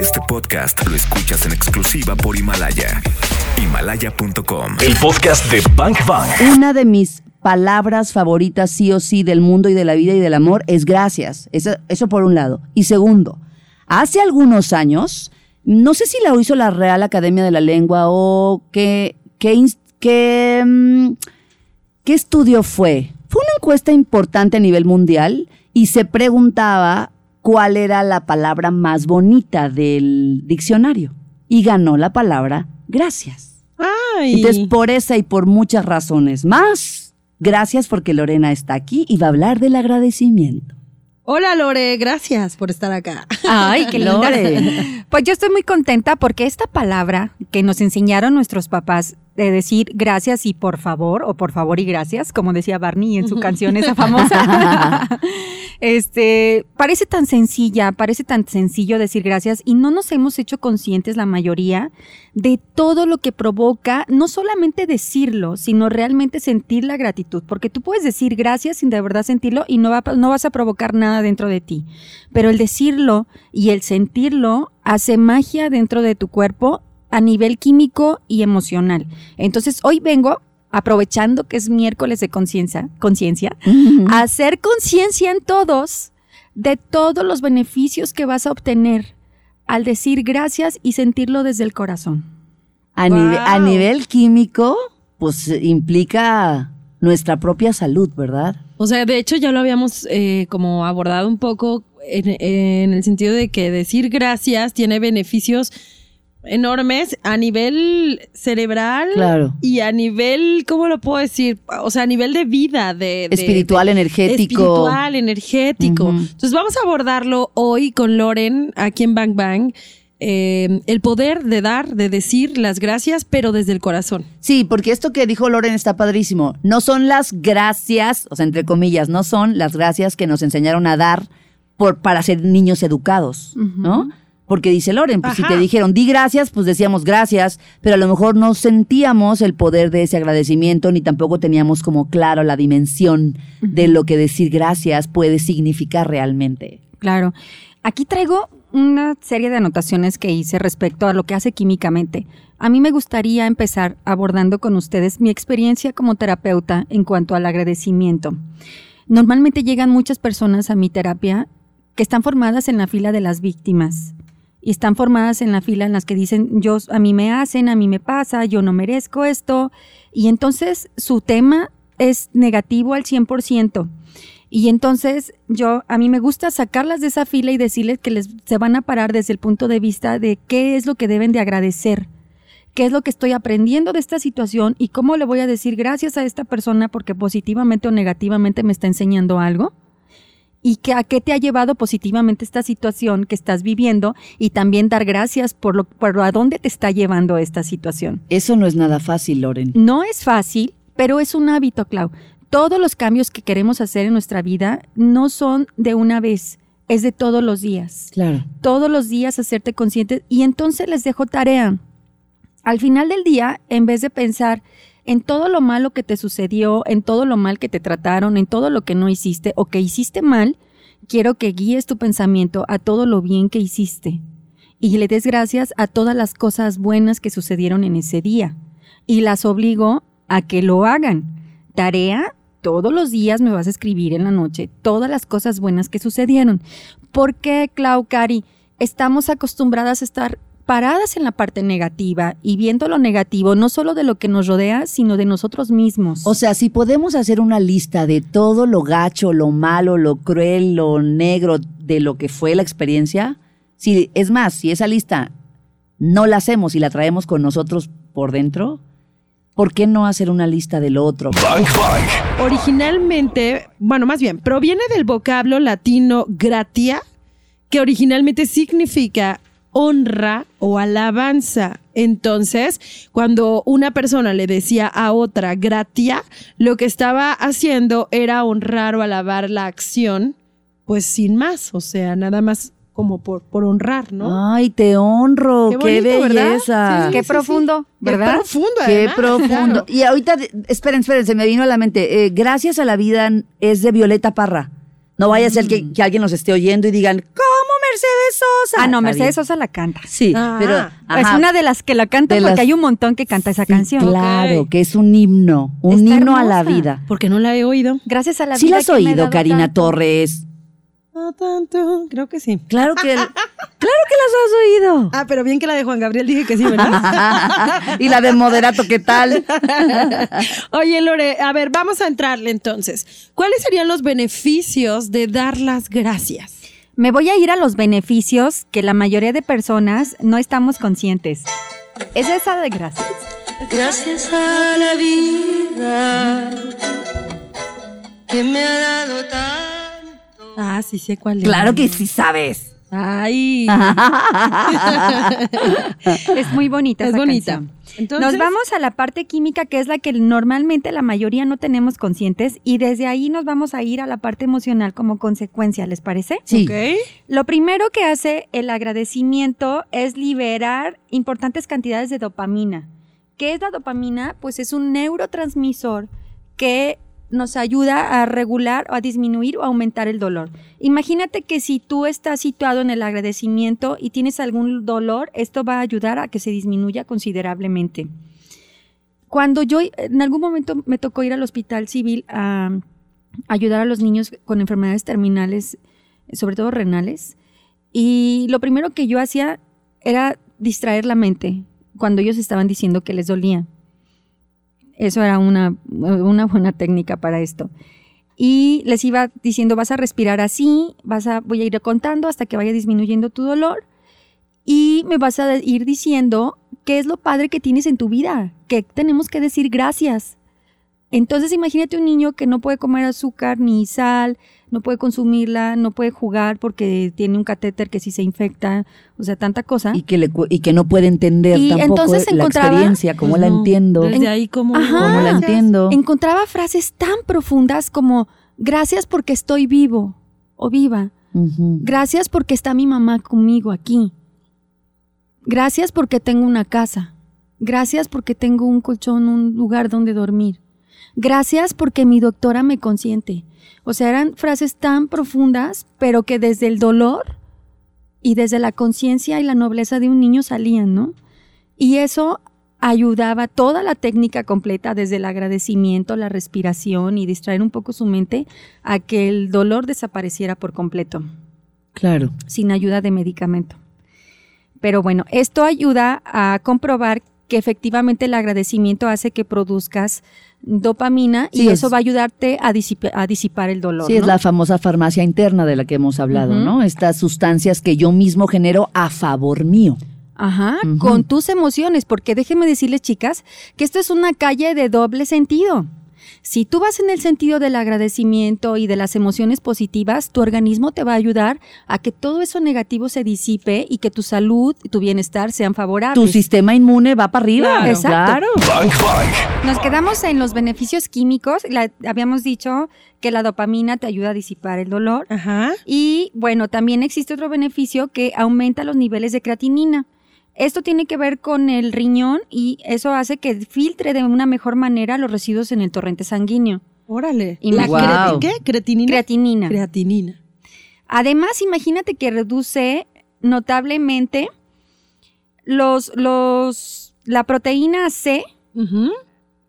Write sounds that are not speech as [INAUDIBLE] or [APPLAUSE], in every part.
Este podcast lo escuchas en exclusiva por Himalaya. Himalaya.com. El podcast de Bank Bank. Una de mis palabras favoritas sí o sí del mundo y de la vida y del amor es gracias. Eso, eso por un lado. Y segundo, hace algunos años, no sé si la hizo la Real Academia de la Lengua o qué, qué, qué, mm, qué estudio fue. Fue una encuesta importante a nivel mundial y se preguntaba cuál era la palabra más bonita del diccionario. Y ganó la palabra gracias. Ay. Entonces, por esa y por muchas razones más, gracias porque Lorena está aquí y va a hablar del agradecimiento. Hola Lore, gracias por estar acá. Ay, qué [LAUGHS] linda. Lore. Pues yo estoy muy contenta porque esta palabra que nos enseñaron nuestros papás de decir gracias y por favor, o por favor y gracias, como decía Barney en su canción esa [LAUGHS] famosa, [LAUGHS] este, parece tan sencilla, parece tan sencillo decir gracias y no nos hemos hecho conscientes la mayoría de todo lo que provoca, no solamente decirlo, sino realmente sentir la gratitud, porque tú puedes decir gracias sin de verdad sentirlo y no, va, no vas a provocar nada dentro de ti, pero el decirlo y el sentirlo hace magia dentro de tu cuerpo a nivel químico y emocional. Entonces, hoy vengo, aprovechando que es miércoles de conciencia, conciencia, a hacer conciencia en todos de todos los beneficios que vas a obtener al decir gracias y sentirlo desde el corazón. A, Wow. nive- a nivel químico, pues implica nuestra propia salud, ¿verdad? O sea, de hecho ya lo habíamos eh, como abordado un poco en, en el sentido de que decir gracias tiene beneficios enormes a nivel cerebral Claro. y a nivel, ¿cómo lo puedo decir? O sea, a nivel de vida, de, de- Espiritual, de- energético. espiritual, energético. Entonces vamos a abordarlo hoy con Loren aquí en Bang Bang. eh, el poder de dar, de decir las gracias, pero desde el corazón. Sí, porque esto que dijo Loren está padrísimo. No son las gracias, o sea, entre comillas, no son las gracias que nos enseñaron a dar por, para ser niños educados, ¿no? Porque dice Loren, pues si te dijeron di gracias, pues decíamos gracias, pero a lo mejor no sentíamos el poder de ese agradecimiento ni tampoco teníamos como claro la dimensión de lo que decir gracias puede significar realmente. Claro. Aquí traigo una serie de anotaciones que hice respecto a lo que hace químicamente. A mí me gustaría empezar abordando con ustedes mi experiencia como terapeuta en cuanto al agradecimiento. Normalmente llegan muchas personas a mi terapia que están formadas en la fila de las víctimas y están formadas en la fila en las que dicen yo a mí me hacen, a mí me pasa, yo no merezco esto y entonces su tema es negativo al 100%. Y entonces yo, a mí me gusta sacarlas de esa fila y decirles que les, se van a parar desde el punto de vista de qué es lo que deben de agradecer, qué es lo que estoy aprendiendo de esta situación y cómo le voy a decir gracias a esta persona porque positivamente o negativamente me está enseñando algo y que a qué te ha llevado positivamente esta situación que estás viviendo y también dar gracias por lo por a dónde te está llevando esta situación. Eso no es nada fácil, Loren. No es fácil, pero es un hábito, Clau. Todos los cambios que queremos hacer en nuestra vida no son de una vez, es de todos los días. Claro. Todos los días hacerte consciente y entonces les dejo tarea. Al final del día, en vez de pensar en todo lo malo que te sucedió, en todo lo mal que te trataron, en todo lo que no hiciste o que hiciste mal, quiero que guíes tu pensamiento a todo lo bien que hiciste y le des gracias a todas las cosas buenas que sucedieron en ese día y las obligo a que lo hagan. Tarea, todos los días me vas a escribir en la noche todas las cosas buenas que sucedieron. ¿Por qué, Clau, Cari? Estamos acostumbradas a estar paradas en la parte negativa y viendo lo negativo, no solo de lo que nos rodea, sino de nosotros mismos. O sea, si podemos hacer una lista de todo lo gacho, lo malo, lo cruel, lo negro de lo que fue la experiencia, si es más, si esa lista no la hacemos y la traemos con nosotros por dentro, ¿por qué no hacer una lista del otro? Bank Bank. Originalmente, bueno, más bien, proviene del vocablo latino gratia, que originalmente significa honra o alabanza. Entonces, cuando una persona le decía a otra gratia, lo que estaba haciendo era honrar o alabar la acción, pues sin más, o sea, nada más como por, por honrar, ¿no? Ay, te honro, Qué belleza. Sí, Qué profundo, ¿verdad? Qué profundo, Qué profundo. claro. Y ahorita, esperen, esperen, se me vino a la mente. eh, Gracias a la vida es de Violeta Parra. No vaya a ser Mm. que, que alguien nos esté oyendo y digan, ¿cómo Mercedes Sosa. Ah, no, Mercedes. Sosa la canta. Sí, Ah, pero Es ajá, una de las que la canta De porque las- hay un montón que canta esa sí, canción. Claro, Ok. que es un himno, un Está himno a la hermosa. vida. Porque no la he oído. Gracias a la Sí vida la has que me ha oído, dado Karina tanto. Torres. Ah, tanto. Creo que sí. Claro que, [LAUGHS] claro que las has oído. Ah, pero bien que la de Juan Gabriel dije que sí, ¿verdad? [LAUGHS] y la de moderato, ¿qué tal? [LAUGHS] Oye, Lore, a ver, vamos a entrarle entonces. ¿Cuáles serían los beneficios de dar las gracias? Me voy a ir a los beneficios que la mayoría de personas no estamos conscientes. Es esa de gracias. Gracias a la vida que me ha dado tanto. Ah, sí sé cuál es. Claro que sí sabes. Ay, [LAUGHS] Es muy bonita. es esa bonita. canción. Entonces, Nos vamos a la parte química, que es la que normalmente la mayoría no tenemos conscientes, y desde ahí nos vamos a ir a la parte emocional como consecuencia, ¿les parece? Sí. Ok. Lo primero que hace el agradecimiento es liberar importantes cantidades de dopamina. ¿Qué es la dopamina? Pues es un neurotransmisor que nos ayuda a regular o a disminuir o aumentar el dolor. Imagínate que si tú estás situado en el agradecimiento y tienes algún dolor, esto va a ayudar a que se disminuya considerablemente. Cuando yo en algún momento me tocó ir al hospital civil a ayudar a los niños con enfermedades terminales, sobre todo renales, y lo primero que yo hacía era distraer la mente cuando ellos estaban diciendo que les dolía. Eso era una, una buena técnica para esto. Y les iba diciendo, vas a respirar así, vas a, voy a ir contando hasta que vaya disminuyendo tu dolor y me vas a ir diciendo qué es lo padre que tienes en tu vida, que tenemos que decir gracias. Entonces imagínate un niño que no puede comer azúcar ni sal, no puede consumirla, no puede jugar porque tiene un catéter que si se infecta, o sea, tanta cosa. Y que, le, y que no puede entender Y tampoco entonces la encontraba- experiencia, cómo Pues la entiendo, Desde ahí. Ajá. cómo la entiendo. Encontraba frases tan profundas como gracias porque estoy vivo o viva, gracias porque está mi mamá conmigo aquí, gracias porque tengo una casa, gracias porque tengo un colchón, un lugar donde dormir, gracias porque mi doctora me consiente. O sea, eran frases tan profundas, pero que desde el dolor y desde la conciencia y la nobleza de un niño salían, ¿no? Y eso ayudaba toda la técnica completa, desde el agradecimiento, la respiración y distraer un poco su mente, a que el dolor desapareciera por completo, Claro. sin ayuda de medicamento. Pero bueno, esto ayuda a comprobar que efectivamente el agradecimiento hace que produzcas dopamina y eso es- va a ayudarte a, disip- a disipar el dolor. Sí, es la famosa farmacia interna de la que hemos hablado. ¿no? Estas sustancias que yo mismo genero a favor mío. Ajá, con tus emociones, porque déjenme decirles, chicas, que esto es una calle de doble sentido. Si tú vas en el sentido del agradecimiento y de las emociones positivas, tu organismo te va a ayudar a que todo eso negativo se disipe y que tu salud y tu bienestar sean favorables. Tu sistema inmune va para arriba. Claro. Exacto. Claro. Nos quedamos en los beneficios químicos. La- habíamos dicho que la dopamina te ayuda a disipar el dolor. Ajá. Y bueno, también existe otro beneficio que aumenta los niveles de creatinina. Esto tiene que ver con el riñón y eso hace que filtre de una mejor manera los residuos en el torrente sanguíneo. Órale. Y ¿La Wow. creti- ¿Qué? ¿Creatinina? Creatinina. Creatinina. Además, imagínate que reduce notablemente los, los, la proteína C,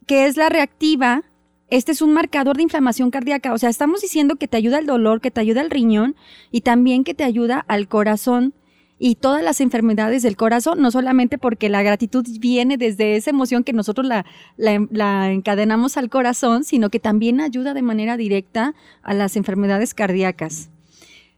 que es la reactiva. Este es un marcador de inflamación cardíaca. O sea, estamos diciendo que te ayuda al dolor, que te ayuda al riñón y también que te ayuda al corazón y todas las enfermedades del corazón, no solamente porque la gratitud viene desde esa emoción que nosotros la, la- encadenamos al corazón, sino que también ayuda de manera directa a las enfermedades cardíacas.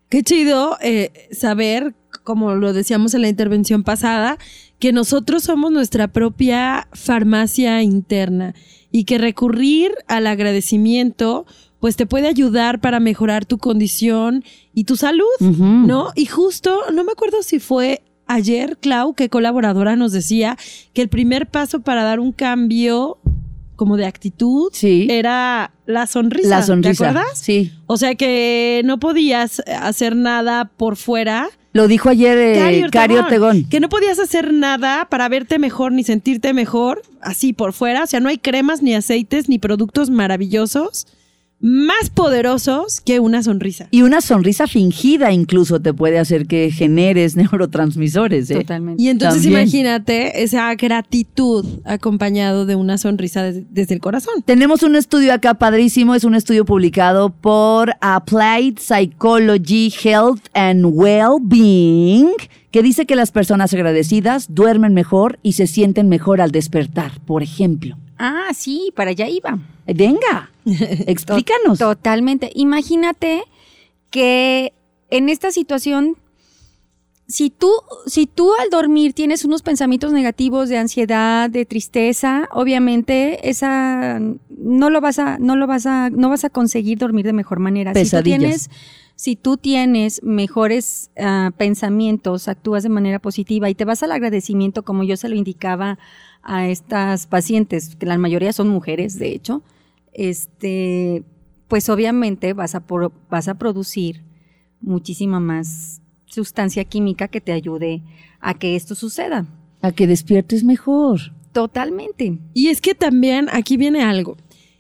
Qué chido eh, saber, como lo decíamos en la intervención pasada, que nosotros somos nuestra propia farmacia interna y que recurrir al agradecimiento pues te puede ayudar para mejorar tu condición y tu salud. ¿no? Y justo, no me acuerdo si fue ayer, Clau, que colaboradora nos decía que el primer paso para dar un cambio como de actitud Sí. era la sonrisa. La sonrisa. ¿Te acuerdas? Sí. O sea que no podías hacer nada por fuera. Lo dijo ayer eh, Cari Cari Ortegón, Ortegón. Que no podías hacer nada para verte mejor ni sentirte mejor así por fuera. O sea, no hay cremas, ni aceites, ni productos maravillosos más poderosos que una sonrisa. Y una sonrisa fingida incluso te puede hacer que generes [LAUGHS] neurotransmisores. ¿eh? Totalmente. Y entonces También. imagínate esa gratitud acompañado de una sonrisa des- desde el corazón. Tenemos un estudio acá padrísimo, es un estudio publicado por Applied Psychology Health and Well-Being, que dice que las personas agradecidas duermen mejor y se sienten mejor al despertar, por ejemplo. Ah, sí, para allá iba. Venga, [LAUGHS] explícanos. Totalmente. Imagínate que en esta situación, si tú, si tú al dormir tienes unos pensamientos negativos de ansiedad, de tristeza, obviamente esa no lo vas a, no lo vas a, no vas a conseguir dormir de mejor manera. Si tú Pesadillas. tienes, si tú tienes mejores ah, pensamientos, actúas de manera positiva y te vas al agradecimiento, como yo se lo indicaba a estas pacientes, que la mayoría son mujeres, de hecho, este, pues obviamente vas a, por- vas a producir muchísima más sustancia química que te ayude a que esto suceda. A que despiertes mejor. Totalmente. Y es que también aquí viene algo.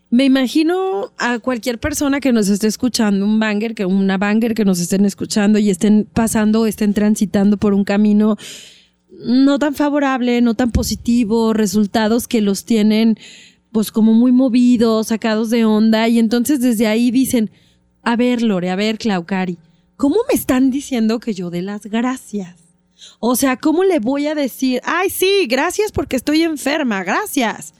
Me imagino a cualquier persona que nos esté escuchando, un banger, que una banger que nos estén escuchando y estén pasando, estén transitando por un camino no tan favorable, no tan positivo, resultados que los tienen pues como muy movidos, sacados de onda y entonces desde ahí dicen, a ver Lore, a ver Claucari, ¿cómo me están diciendo que yo dé las gracias? O sea, ¿cómo le voy a decir, ay sí, gracias porque estoy enferma, gracias?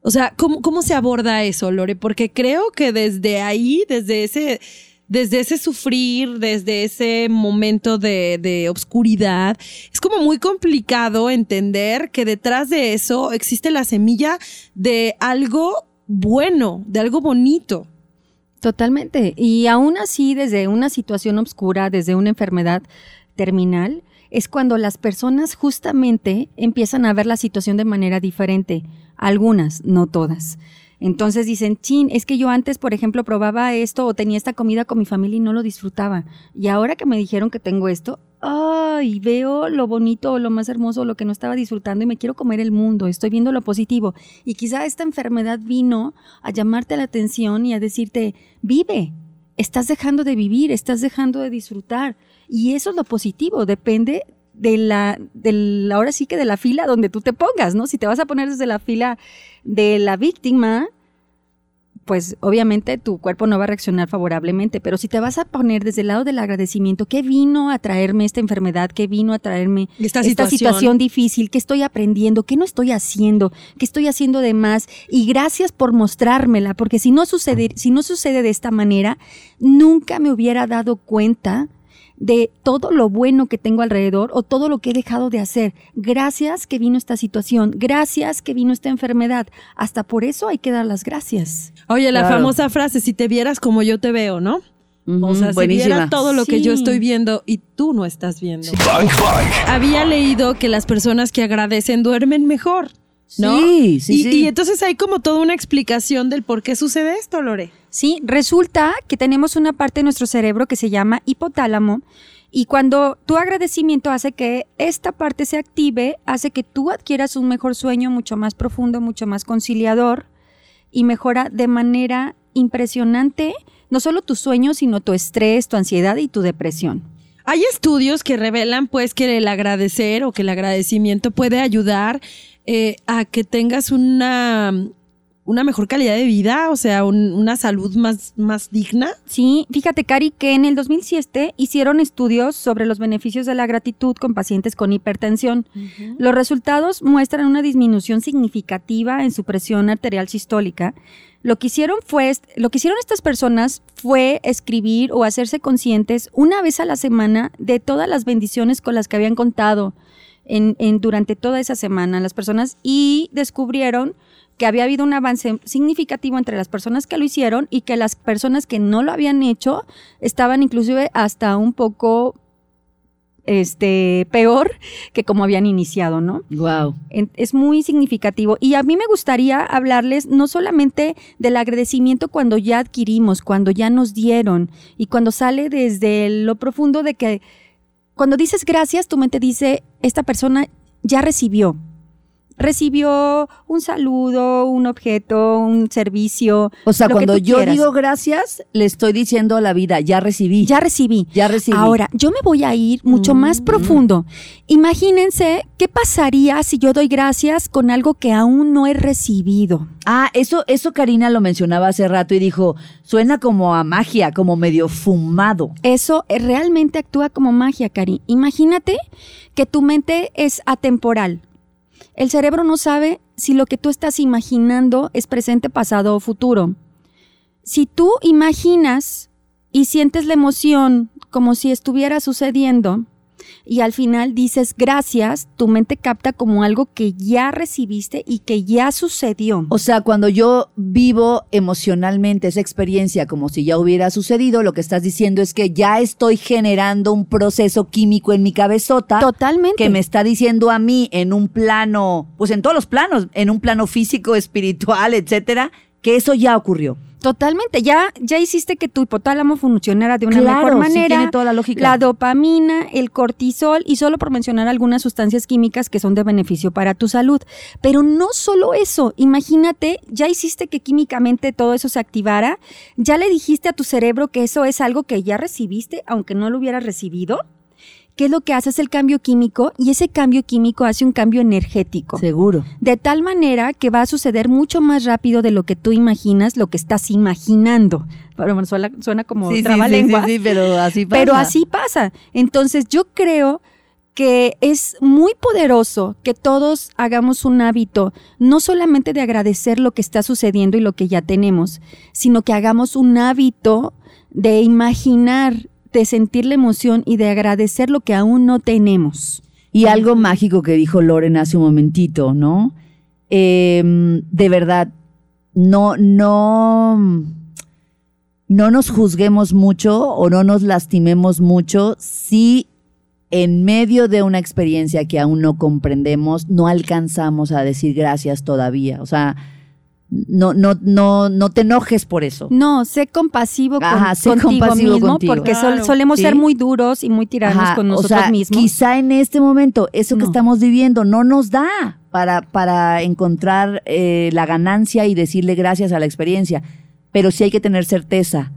O sea, ¿cómo, cómo se aborda eso, Lore? Porque creo que desde ahí, desde ese, desde ese sufrir, desde ese momento de, obscuridad, es como muy complicado entender que detrás de eso existe la semilla de algo bueno, de algo bonito. Totalmente. Y aún así, desde una situación oscura, desde una enfermedad terminal, es cuando las personas justamente empiezan a ver la situación de manera diferente. Algunas, no todas. Entonces dicen, chin, es que yo antes, por ejemplo, probaba esto o tenía esta comida con mi familia y no lo disfrutaba. Y ahora que me dijeron que tengo esto, ay, veo lo bonito o lo más hermoso, lo que no estaba disfrutando y me quiero comer el mundo, estoy viendo lo positivo. Y quizá esta enfermedad vino a llamarte la atención y a decirte, vive, estás dejando de vivir, estás dejando de disfrutar. Y eso es lo positivo, depende de la, de la- ahora sí que de la fila donde tú te pongas, ¿no? Si te vas a poner desde la fila de la víctima, pues obviamente tu cuerpo no va a reaccionar favorablemente, pero si te vas a poner desde el lado del agradecimiento, ¿qué vino a traerme esta enfermedad? ¿Qué vino a traerme Esta esta situación. situación difícil? ¿Qué estoy aprendiendo? ¿Qué no estoy haciendo? ¿Qué estoy haciendo de más? Y gracias por mostrármela, porque si no sucede, si no sucede de esta manera, nunca me hubiera dado cuenta de todo lo bueno que tengo alrededor o todo lo que he dejado de hacer. Gracias que vino esta situación, gracias que vino esta enfermedad. Hasta por eso hay que dar las gracias. Oye, la Claro. famosa frase, si te vieras como yo te veo, ¿no? O sea, si vieras todo lo que yo estoy viendo y tú no estás viendo. Había leído que las personas que agradecen duermen mejor, ¿no? Sí, sí, y, sí. y entonces hay como toda una explicación del por qué sucede esto, Lore. Sí, resulta que tenemos una parte de nuestro cerebro que se llama hipotálamo y cuando tu agradecimiento hace que esta parte se active, hace que tú adquieras un mejor sueño mucho más profundo, mucho más conciliador y mejora de manera impresionante no solo tu sueño, sino tu estrés, tu ansiedad y tu depresión. Hay estudios que revelan pues que el agradecer o que el agradecimiento puede ayudar eh, a que tengas una, una mejor calidad de vida, o sea, un- una salud más, más digna. Sí, fíjate, Cari, que en el 2007 hicieron estudios sobre los beneficios de la gratitud con pacientes con hipertensión. Los resultados muestran una disminución significativa en su presión arterial sistólica. Lo que hicieron fue, lo que hicieron estas personas fue escribir o hacerse conscientes una vez a la semana de todas las bendiciones con las que habían contado en, en- durante toda esa semana las personas y descubrieron que había habido un avance significativo entre las personas que lo hicieron y que las personas que no lo habían hecho estaban inclusive hasta un poco este peor que como habían iniciado, ¿no? Wow. Es muy significativo. Y a mí me gustaría hablarles no solamente del agradecimiento cuando ya adquirimos, cuando ya nos dieron y cuando sale desde lo profundo de que cuando dices gracias, tu mente dice, esta persona ya recibió. Recibió un saludo, un objeto, un servicio. O sea, lo que cuando yo quieras. digo gracias, le estoy diciendo a la vida, ya recibí. ya recibí. Ya recibí. Ahora, yo me voy a ir mucho más profundo. Imagínense qué pasaría si yo doy gracias con algo que aún no he recibido. Ah, eso, eso Karina lo mencionaba hace rato y dijo, suena como a magia, como medio fumado. Eso eh, realmente actúa como magia, Cari. Imagínate que tu mente es atemporal. El cerebro no sabe si lo que tú estás imaginando es presente, pasado o futuro. Si tú imaginas y sientes la emoción como si estuviera sucediendo y al final dices gracias, tu mente capta como algo que ya recibiste y que ya sucedió. O sea, cuando yo vivo emocionalmente esa experiencia como si ya hubiera sucedido, lo que estás diciendo es que ya estoy generando un proceso químico en mi cabezota. Totalmente. que me está diciendo a mí en un plano, pues en todos los planos, en un plano físico, espiritual, etcétera, que eso ya ocurrió. Totalmente, ya, ya hiciste que tu hipotálamo funcionara de una Claro, mejor sí, manera. tiene toda la lógica. La dopamina, el cortisol y solo por mencionar algunas sustancias químicas que son de beneficio para tu salud. Pero no solo eso, imagínate, ya hiciste que químicamente todo eso se activara, ya le dijiste a tu cerebro que eso es algo que ya recibiste, aunque no lo hubieras recibido. ¿Qué es lo que hace? Es el cambio químico y ese cambio químico hace un cambio energético. Seguro. De tal manera que va a suceder mucho más rápido de lo que tú imaginas, lo que estás imaginando. Pero bueno, suena, suena como trabalenguas, pero así [LAUGHS] pasa. pero así pasa. Entonces yo creo que es muy poderoso que todos hagamos un hábito, no solamente de agradecer lo que está sucediendo y lo que ya tenemos, sino que hagamos un hábito de imaginar, de sentir la emoción y de agradecer lo que aún no tenemos. Y algo mágico que dijo Loren hace un momentito, ¿no? Em, de verdad, no, no, no nos juzguemos mucho o no nos lastimemos mucho si en medio de una experiencia que aún no comprendemos, no alcanzamos a decir gracias todavía. O sea, no, no, no, no te enojes por eso. No, sé compasivo con- Ajá, sé contigo compasivo mismo, contigo. porque sol- Claro. solemos Sí. ser muy duros y muy tiranos Ajá, con o nosotros sea, mismos. Quizá en este momento eso que estamos viviendo no nos da para, para encontrar eh, la ganancia y decirle gracias a la experiencia. Pero sí hay que tener certeza.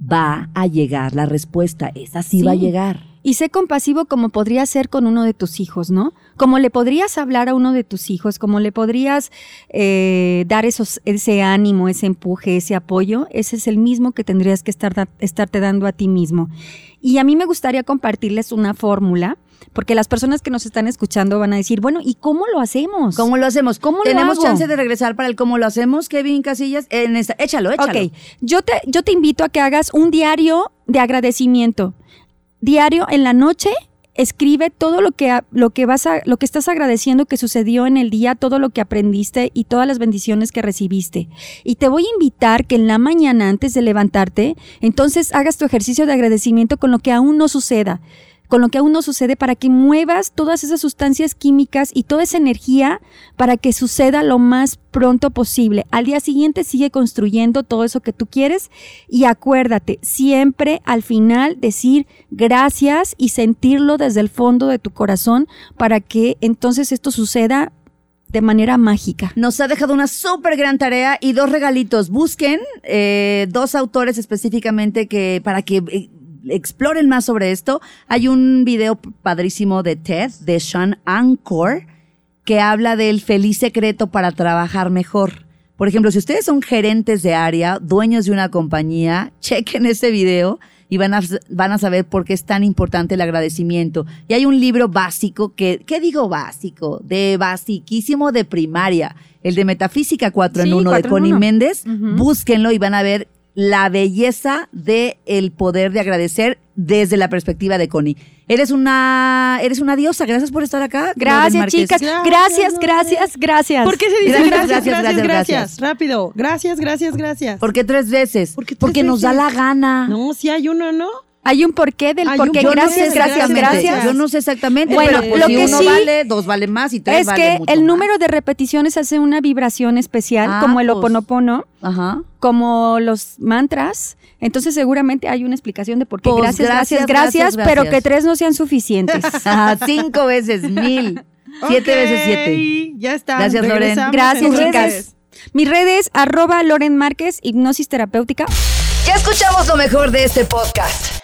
Va a llegar la respuesta. Esa sí, va a llegar. Y sé compasivo como podría ser con uno de tus hijos, ¿no? Como le podrías hablar a uno de tus hijos, como le podrías eh, dar esos, ese ánimo, ese empuje, ese apoyo, ese es el mismo que tendrías que estar, da- estarte dando a ti mismo. Y a mí me gustaría compartirles una fórmula, porque las personas que nos están escuchando van a decir, bueno, ¿y cómo lo hacemos? ¿Cómo lo hacemos? ¿Cómo lo ¿Tenemos hago? chance de regresar para el cómo lo hacemos, Kevin Casillas? En esta, échalo, échalo. Ok, yo te, yo te invito a que hagas un diario de agradecimiento. Diario en la noche, escribe todo lo que, lo que vas a, lo que estás agradeciendo que sucedió en el día, todo lo que aprendiste y todas las bendiciones que recibiste. Y te voy a invitar que en la mañana, antes de levantarte, entonces hagas tu ejercicio de agradecimiento con lo que aún no suceda con lo que aún no sucede para que muevas todas esas sustancias químicas y toda esa energía para que suceda lo más pronto posible. Al día siguiente sigue construyendo todo eso que tú quieres y acuérdate, siempre al final decir gracias y sentirlo desde el fondo de tu corazón para que entonces esto suceda de manera mágica. Nos ha dejado una súper gran tarea y dos regalitos. Busquen eh, dos autores específicamente que para que eh, exploren más sobre esto. Hay un video padrísimo de TED, de Sean Anchor, que habla del feliz secreto para trabajar mejor. Por ejemplo, si ustedes son gerentes de área, dueños de una compañía, chequen ese video y van a, van a saber por qué es tan importante el agradecimiento. Y hay un libro básico que, ¿qué digo básico? De basiquísimo de primaria, el de Metafísica 4 en Sí, 1 de 4 en Connie 1. Méndez. Ujú. Búsquenlo y van a ver la belleza de el poder de agradecer desde la perspectiva de Connie. Eres una, eres una diosa. Gracias por estar acá. Gracias, chicas. Gracias, Gracias, gracias, gracias. ¿Por qué se dice Gracias, gracias, gracias, gracias, gracias, gracias? gracias. Rápido. Gracias, gracias, gracias. ¿Por qué tres veces? ¿Por qué tres Porque nos da la gana. No, si hay uno, ¿no? Hay un porqué del Hay un porqué. Gracias, gracias, gracias. Yo no sé exactamente, Bueno, pero pues lo si que uno sí vale, dos vale más y tres Es vale que mucho el más. número de repeticiones hace una vibración especial, Ah, como el pues. oponopono, Ajá. como los mantras. Entonces seguramente hay una explicación de por qué. Pues, gracias, gracias, gracias, gracias, gracias, pero que tres no sean suficientes. Ajá, [LAUGHS] Cinco veces, mil. Siete veces siete. Ya está. Gracias, Loren. Gracias, chicas. Mis redes, arroba Loren Márquez, hipnosis terapéutica. Ya escuchamos lo mejor de este podcast.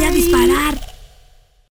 voy a disparar.